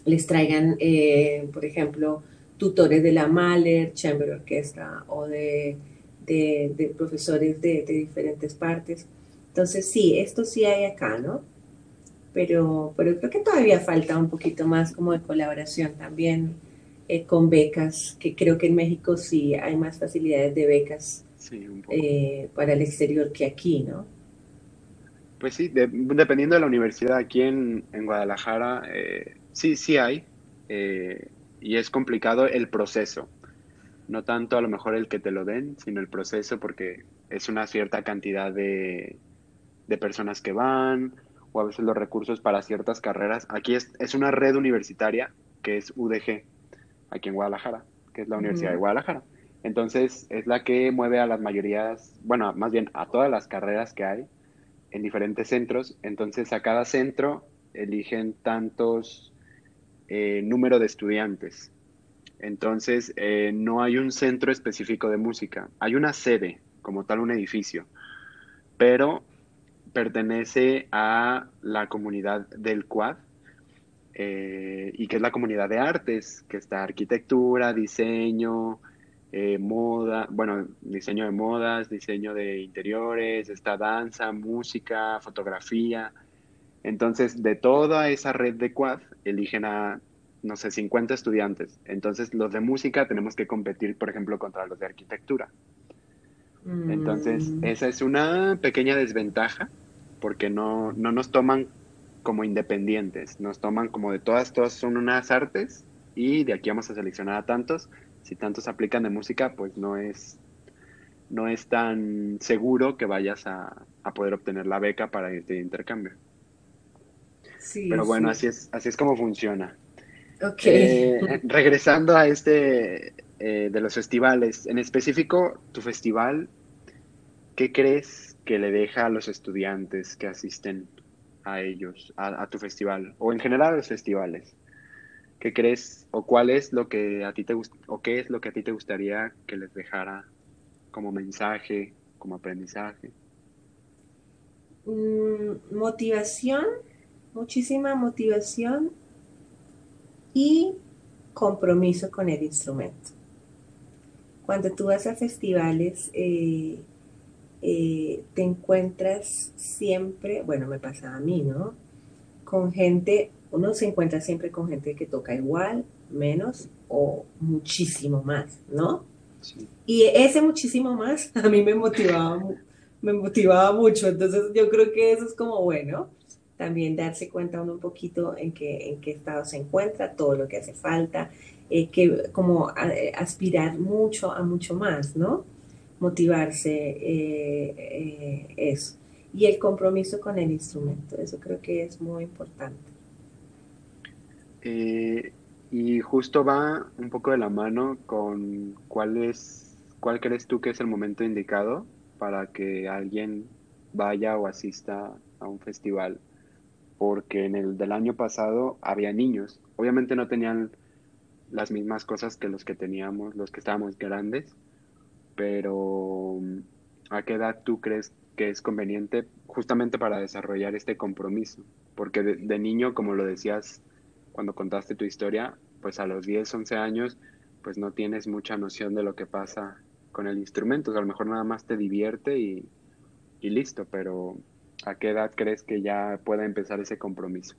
Speaker 2: les traigan, eh, por ejemplo, tutores de la Mahler, Chamber Orquesta o de de, profesores de, diferentes partes. Entonces, sí, esto sí hay acá, ¿no? Pero, pero creo que todavía falta un poquito más como de colaboración también eh, con becas, que creo que en México sí hay más facilidades de becas eh, para el exterior que aquí, ¿no?
Speaker 1: Pues sí, dependiendo de la universidad, aquí en, Guadalajara, eh, sí, sí hay, y es complicado el proceso no tanto a lo mejor el que te lo den, sino el proceso, porque es una cierta cantidad de, personas que van, o a veces los recursos para ciertas carreras. Aquí es, es una red universitaria que es UDG, aquí en Guadalajara, que es la Universidad de Guadalajara. Entonces es la que mueve a las mayorías, bueno, más bien a todas las carreras que hay en diferentes centros. Entonces a cada centro eligen tantos eh, número de estudiantes. Entonces, eh, no hay un centro específico de música. Hay una sede, como tal, un edificio, pero pertenece a la comunidad del Quad, eh, y que es la comunidad de artes, que está arquitectura, diseño, eh, moda, bueno, diseño de modas, diseño de interiores, está danza, música, fotografía. Entonces, de toda esa red de Quad, eligen a no sé, 50 estudiantes. Entonces, los de música tenemos que competir, por ejemplo, contra los de arquitectura. Entonces, mm. esa es una pequeña desventaja porque no, no nos toman como independientes, nos toman como de todas, todas son unas artes y de aquí vamos a seleccionar a tantos. Si tantos aplican de música, pues no es, no es tan seguro que vayas a, poder obtener la beca para este intercambio. Sí, Pero bueno, así es, así es como funciona. Eh, regresando a este eh, de los festivales, en específico, tu festival, ¿qué crees que le deja a los estudiantes que asisten a ellos, a, tu festival, o en general a los festivales? ¿Qué crees o cuál es lo que a ti te o qué es lo que a ti te gustaría que les dejara como mensaje, como aprendizaje?
Speaker 2: Mm, motivación, muchísima motivación y compromiso con el instrumento. Cuando tú vas a festivales, eh, eh, te encuentras siempre, bueno, me pasa a mí, ¿no? Con gente, uno se encuentra siempre con gente que toca igual, menos o muchísimo más, ¿no? Y ese muchísimo más a mí me motivaba, me motivaba mucho, entonces yo creo que eso es como bueno también darse cuenta uno un poquito en qué, en qué estado se encuentra, todo lo que hace falta, eh, que como aspirar mucho a mucho más, ¿no? Motivarse, eh, eh, eso. Y el compromiso con el instrumento, eso creo que es muy importante.
Speaker 1: y justo va un poco de la mano con cuál es, cuál crees tú que es el momento indicado para que alguien vaya o asista a un festival porque en el del año pasado había niños. Obviamente no tenían las mismas cosas que los que teníamos, los que estábamos grandes, pero ¿a qué edad tú crees que es conveniente justamente para desarrollar este compromiso? Porque de, niño, como lo decías cuando contaste tu historia, pues a los 10, 11 años pues no tienes mucha noción de lo que pasa con el instrumento, a lo mejor nada más te divierte y, y listo, pero ¿a qué edad crees que ya pueda empezar ese compromiso?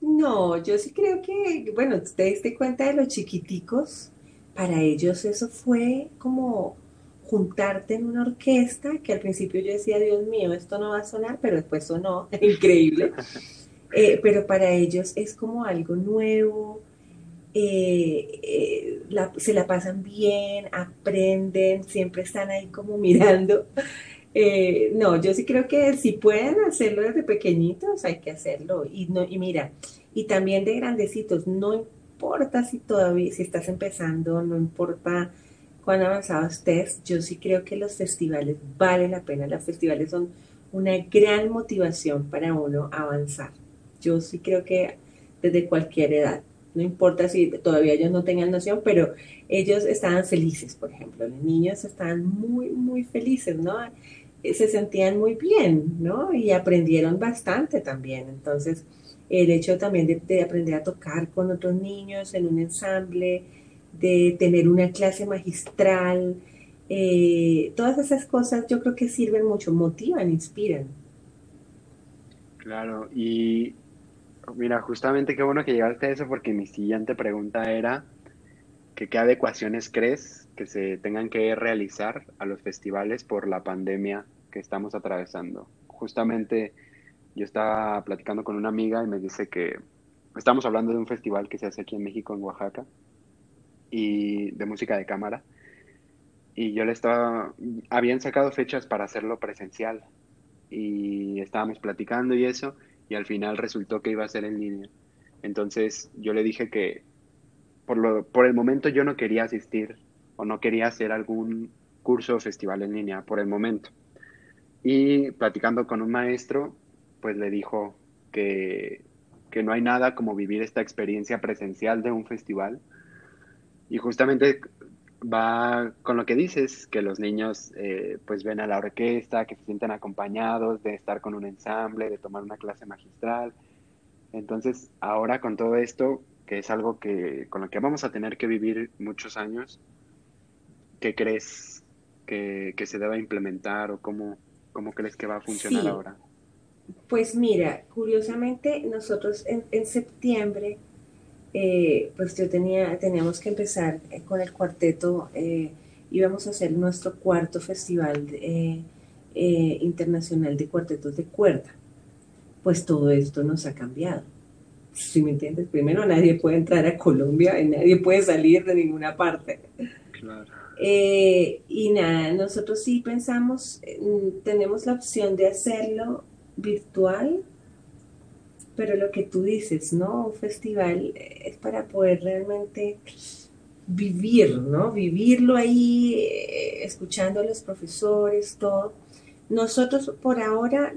Speaker 2: No, yo sí creo que, bueno, te diste cuenta de los chiquiticos, para ellos eso fue como juntarte en una orquesta, que al principio yo decía, Dios mío, esto no va a sonar, pero después sonó, increíble. Eh, pero para ellos es como algo nuevo, eh, eh, se la pasan bien, aprenden, siempre están ahí como mirando. No, yo sí creo que si pueden hacerlo desde pequeñitos, hay que hacerlo. Y, no, y mira, y también de grandecitos, no importa si todavía, si estás empezando, no importa cuán avanzado estés, yo sí creo que los festivales valen la pena. Los festivales son una gran motivación para uno avanzar. Yo sí creo que desde cualquier edad, no importa si todavía ellos no tengan noción, pero ellos estaban felices, por ejemplo, los niños estaban muy, muy felices, ¿no? Eh, se sentían muy bien, ¿no? Y aprendieron bastante también. Entonces, el hecho también de, aprender a tocar con otros niños en un ensamble, de tener una clase magistral, eh, todas esas cosas yo creo que sirven mucho, motivan, inspiran.
Speaker 1: Claro, y mira, justamente qué bueno que llegaste a eso porque mi siguiente pregunta era que qué adecuaciones crees que se tengan que realizar a los festivales por la pandemia estamos atravesando. Justamente yo estaba platicando con una amiga y me dice que estamos hablando de un festival que se hace aquí en México, en Oaxaca, y de música de cámara. Y yo le estaba, habían sacado fechas para hacerlo presencial y estábamos platicando y eso, y al final resultó que iba a ser en línea. Entonces yo le dije que por, lo, por el momento yo no quería asistir o no quería hacer algún curso o festival en línea por el momento. Y platicando con un maestro, pues le dijo que, que no hay nada como vivir esta experiencia presencial de un festival y justamente va con lo que dices, que los niños eh, pues ven a la orquesta, que se sienten acompañados, de estar con un ensamble, de tomar una clase magistral. Entonces, ahora con todo esto, que es algo que con lo que vamos a tener que vivir muchos años, ¿qué crees que, se deba implementar o cómo, cómo crees que va a funcionar ahora?
Speaker 2: Pues mira, curiosamente nosotros en, en septiembre eh, pues yo tenía, teníamos que empezar eh, con el cuarteto, eh, íbamos a hacer nuestro cuarto festival internacional de cuartetos de cuerda. Pues todo esto nos ha cambiado. Si me entiendes? Primero nadie puede entrar a Colombia y nadie puede salir de ninguna parte. Claro. Y nada, nosotros sí pensamos, tenemos la opción de hacerlo virtual pero lo que tú dices, ¿no? Un festival es para poder realmente vivir, ¿no? Vivirlo ahí, eh, escuchando a los profesores, todo. Nosotros por ahora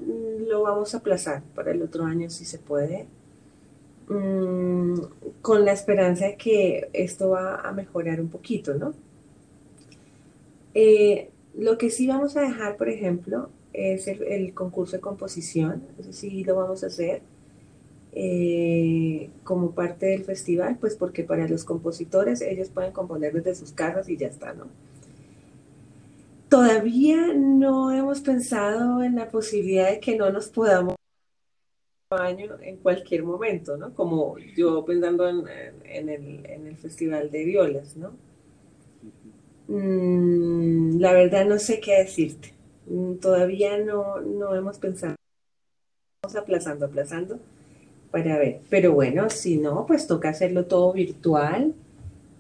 Speaker 2: lo vamos a aplazar para el otro año si se puede, mm, con la esperanza de que esto va a mejorar un poquito, ¿no? Eh, lo que sí vamos a dejar, por ejemplo, es el, el concurso de composición, eso sí lo vamos a hacer eh, como parte del festival, pues porque para los compositores ellos pueden componer desde sus casas y ya está, ¿no? Todavía no hemos pensado en la posibilidad de que no nos podamos año en cualquier momento, ¿no? Como yo pensando en, el, Festival de Violas, ¿no? Mm, la verdad no sé qué decirte. Mm, todavía no, no hemos pensado. Estamos aplazando, aplazando para ver. Pero bueno, si no, pues toca hacerlo todo virtual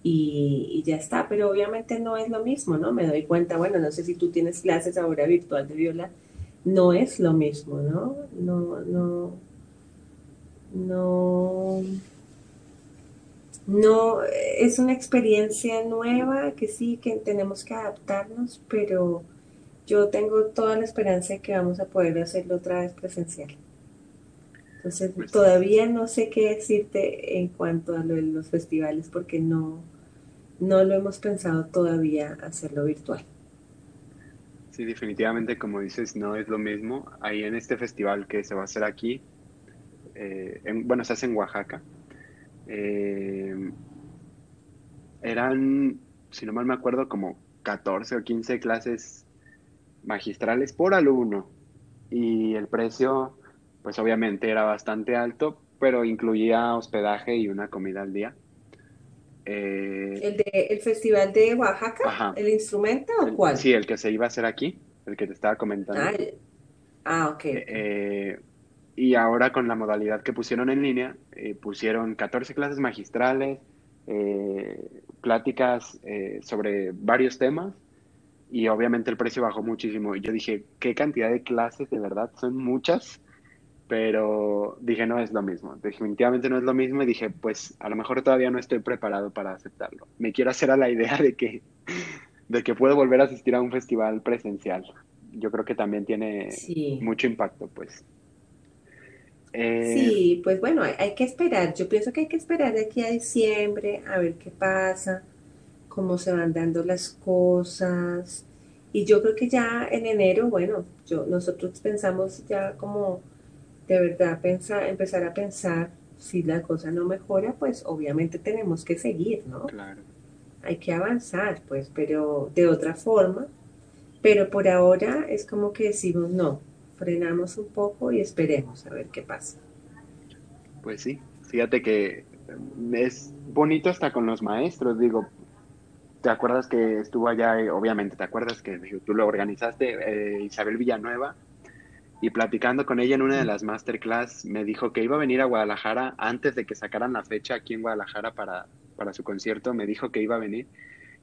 Speaker 2: y, ya está. Pero obviamente no es lo mismo, ¿no? Me doy cuenta, bueno, no sé si tú tienes clases ahora virtual de viola, no es lo mismo, ¿no? No, no, no. No, es una experiencia nueva que sí, que tenemos que adaptarnos, pero yo tengo toda la esperanza de que vamos a poder hacerlo otra vez presencial. Entonces, pues todavía no sé qué decirte en cuanto a lo de los festivales porque no, no lo hemos pensado todavía hacerlo virtual.
Speaker 1: Sí, definitivamente, como dices, no es lo mismo. Ahí en este festival que se va a hacer aquí, eh, bueno, se hace en Oaxaca. Eh, eran, si no mal me acuerdo, como 14 o 15 clases magistrales por alumno. Y el precio, pues obviamente era bastante alto, pero incluía hospedaje y una comida al día.
Speaker 2: Eh, ¿El, de, ¿El festival de Oaxaca? ¿El instrumento o cuál?
Speaker 1: Sí, el que se iba a hacer aquí, el que te estaba comentando.
Speaker 2: Ah, ah ok.
Speaker 1: Eh, y ahora con la modalidad que pusieron en línea, eh, pusieron 14 clases magistrales, pláticas sobre varios temas y obviamente el precio bajó muchísimo. Y yo dije, ¿qué cantidad de clases? De verdad, son muchas pero dije, no es lo mismo, definitivamente no es lo mismo y dije, pues a lo mejor todavía no estoy preparado para aceptarlo. Me quiero hacer a la idea de que, de que puedo volver a asistir a un festival presencial. Yo creo que también tiene mucho impacto, pues.
Speaker 2: Eh, sí, pues bueno, hay, hay, que esperar. Yo pienso que hay que esperar de aquí a diciembre a ver qué pasa, cómo se van dando las cosas. Y yo creo que ya en enero, bueno, yo, nosotros pensamos ya como de verdad pensar, empezar a pensar si la cosa no mejora, pues obviamente tenemos que seguir, ¿no?
Speaker 1: Claro.
Speaker 2: Hay que avanzar, pues, pero de otra forma. Pero por ahora es como que decimos, no, frenamos un poco y esperemos a ver qué pasa.
Speaker 1: Pues sí, fíjate que es bonito hasta con los maestros, digo, ¿te acuerdas que estuvo allá, obviamente, ¿te acuerdas que tú lo organizaste, eh, Isabel Villanueva? y platicando con ella en una de las masterclass me dijo que iba a venir a Guadalajara antes de que sacaran la fecha aquí en Guadalajara para, para su concierto, me dijo que iba a venir.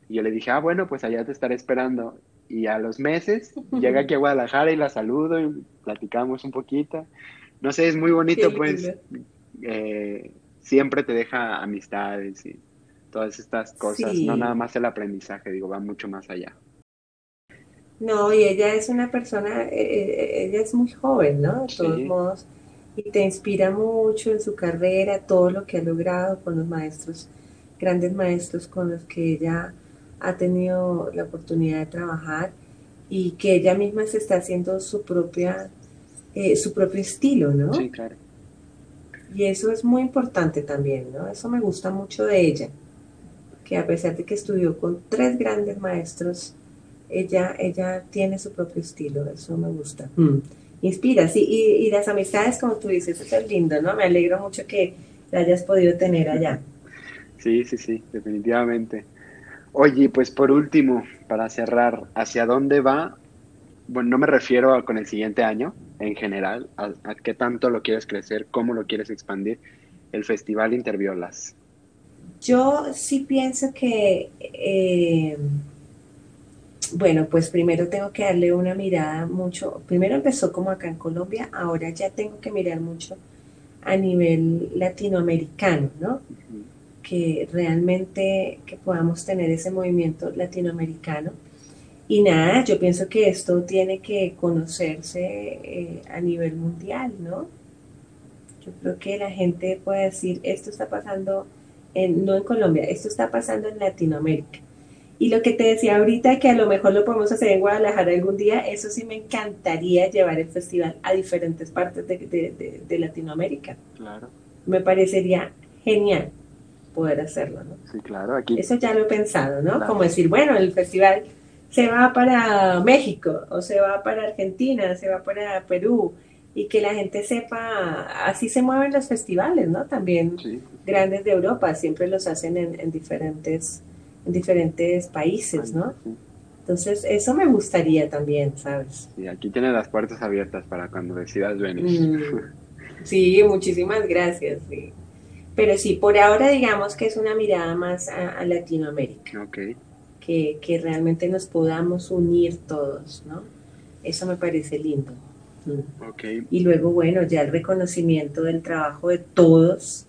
Speaker 1: Y yo le dije, ah, bueno, pues allá te estaré esperando. Y a los meses llega aquí a Guadalajara y la saludo y platicamos un poquito. No sé, es muy bonito, pues eh, siempre te deja amistades y todas estas cosas, no nada más el aprendizaje, digo, va mucho más allá.
Speaker 2: No, y ella es una persona, eh, eh, ella es muy joven, ¿no? De todos modos, y te inspira mucho en su carrera, todo lo que ha logrado con los maestros, grandes maestros con los que ella ha tenido la oportunidad de trabajar y que ella misma se está haciendo su propia, eh, su propio estilo, ¿no?
Speaker 1: Sí, claro.
Speaker 2: Y eso es muy importante también, ¿no? Eso me gusta mucho de ella, que a pesar de que estudió con tres grandes maestros, ella, ella tiene su propio estilo, eso me gusta. Mm. Inspira, sí, y, las amistades, como tú dices, eso es lindo, ¿no? Me alegro mucho que la hayas podido tener allá.
Speaker 1: Sí, sí, sí, definitivamente. Oye, pues por último, para cerrar, ¿hacia dónde va? Bueno, no me refiero a con el siguiente año en general, a, qué tanto lo quieres crecer, cómo lo quieres expandir, el Festival Interviolas.
Speaker 2: Yo sí pienso que eh, bueno, pues primero tengo que darle una mirada mucho, primero empezó como acá en Colombia, ahora ya tengo que mirar mucho a nivel latinoamericano, ¿no? Que realmente que podamos tener ese movimiento latinoamericano. Y nada, yo pienso que esto tiene que conocerse eh, a nivel mundial, ¿no? Yo creo que la gente puede decir, esto está pasando en, no en Colombia, esto está pasando en Latinoamérica y lo que te decía ahorita, que a lo mejor lo podemos hacer en Guadalajara algún día, eso sí me encantaría llevar el festival a diferentes partes de, Latinoamérica.
Speaker 1: Claro.
Speaker 2: Me parecería genial poder hacerlo, ¿no?
Speaker 1: Sí, claro, aquí.
Speaker 2: Eso ya lo he pensado, ¿no? Como decir, bueno, el festival se va para México, o se va para Argentina, se va para Perú, y que la gente sepa, así se mueven los festivales, ¿no? También grandes de Europa, siempre los hacen en, en diferentes en diferentes países, ¿no? Entonces, eso me gustaría también, ¿sabes?
Speaker 1: Sí, aquí tienes las puertas abiertas para cuando decidas venir. Mm.
Speaker 2: Sí, muchísimas gracias. Sí. Pero sí, por ahora digamos que es una mirada más a, Latinoamérica.
Speaker 1: Ok.
Speaker 2: Que, que, realmente nos podamos unir todos, ¿no? Eso me parece lindo.
Speaker 1: Mm. Ok.
Speaker 2: Y luego, bueno, ya el reconocimiento del trabajo de todos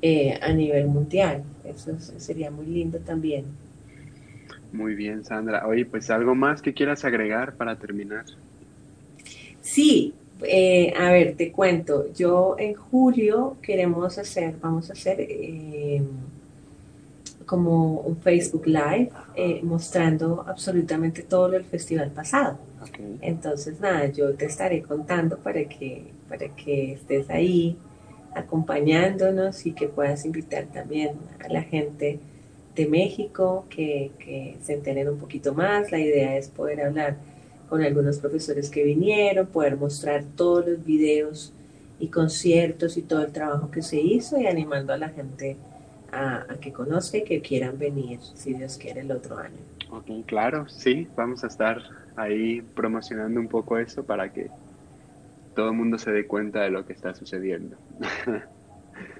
Speaker 2: eh, a nivel mundial. Eso sería muy lindo también.
Speaker 1: Muy bien, Sandra. Oye, pues algo más que quieras agregar para terminar.
Speaker 2: Sí, eh, a ver, te cuento. Yo en julio queremos hacer, vamos a hacer eh, como un Facebook Live mostrando absolutamente todo lo del festival pasado. Entonces, nada, yo te estaré contando para que, para que estés ahí acompañándonos y que puedas invitar también a la gente de México que, que se enteren un poquito más. La idea es poder hablar con algunos profesores que vinieron, poder mostrar todos los videos y conciertos y todo el trabajo que se hizo y animando a la gente a, que conozca y que quieran venir, si Dios quiere, el otro año.
Speaker 1: Ok, claro, sí, vamos a estar ahí promocionando un poco eso para que todo el mundo se dé cuenta de lo que está sucediendo.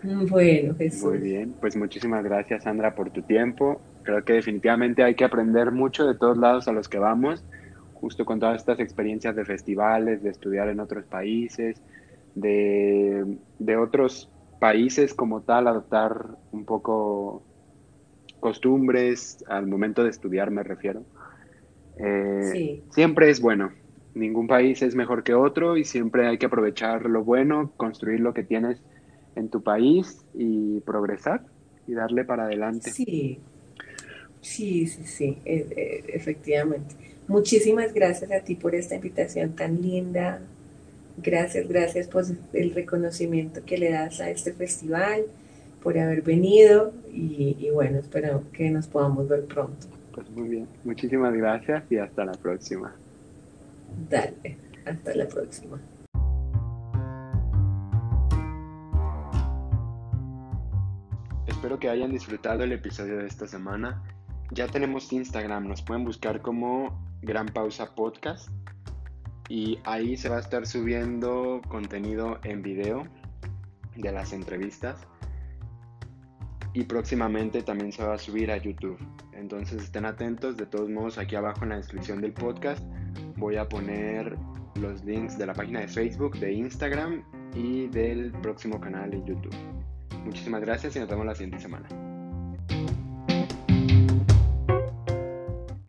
Speaker 2: Bueno, Jesús.
Speaker 1: Muy bien, pues muchísimas gracias Sandra por tu tiempo. Creo que definitivamente hay que aprender mucho de todos lados a los que vamos, justo con todas estas experiencias de festivales, de estudiar en otros países, de, de otros países como tal, adoptar un poco costumbres al momento de estudiar, me refiero. Eh, siempre es bueno. Ningún país es mejor que otro y siempre hay que aprovechar lo bueno, construir lo que tienes en tu país y progresar y darle para adelante.
Speaker 2: Sí, sí, sí, sí, e, e, efectivamente. Muchísimas gracias a ti por esta invitación tan linda. Gracias, gracias por el reconocimiento que le das a este festival, por haber venido y, y bueno, espero que nos podamos ver pronto.
Speaker 1: Pues muy bien, muchísimas gracias y hasta la próxima.
Speaker 2: Dale, hasta la próxima.
Speaker 1: Espero que hayan disfrutado el episodio de esta semana. Ya tenemos Instagram, nos pueden buscar como Gran Pausa Podcast y ahí se va a estar subiendo contenido en video de las entrevistas y próximamente también se va a subir a YouTube. Entonces estén atentos, de todos modos aquí abajo en la descripción del podcast voy a poner los links de la página de Facebook, de Instagram y del próximo canal de YouTube. Muchísimas gracias y nos vemos la siguiente semana.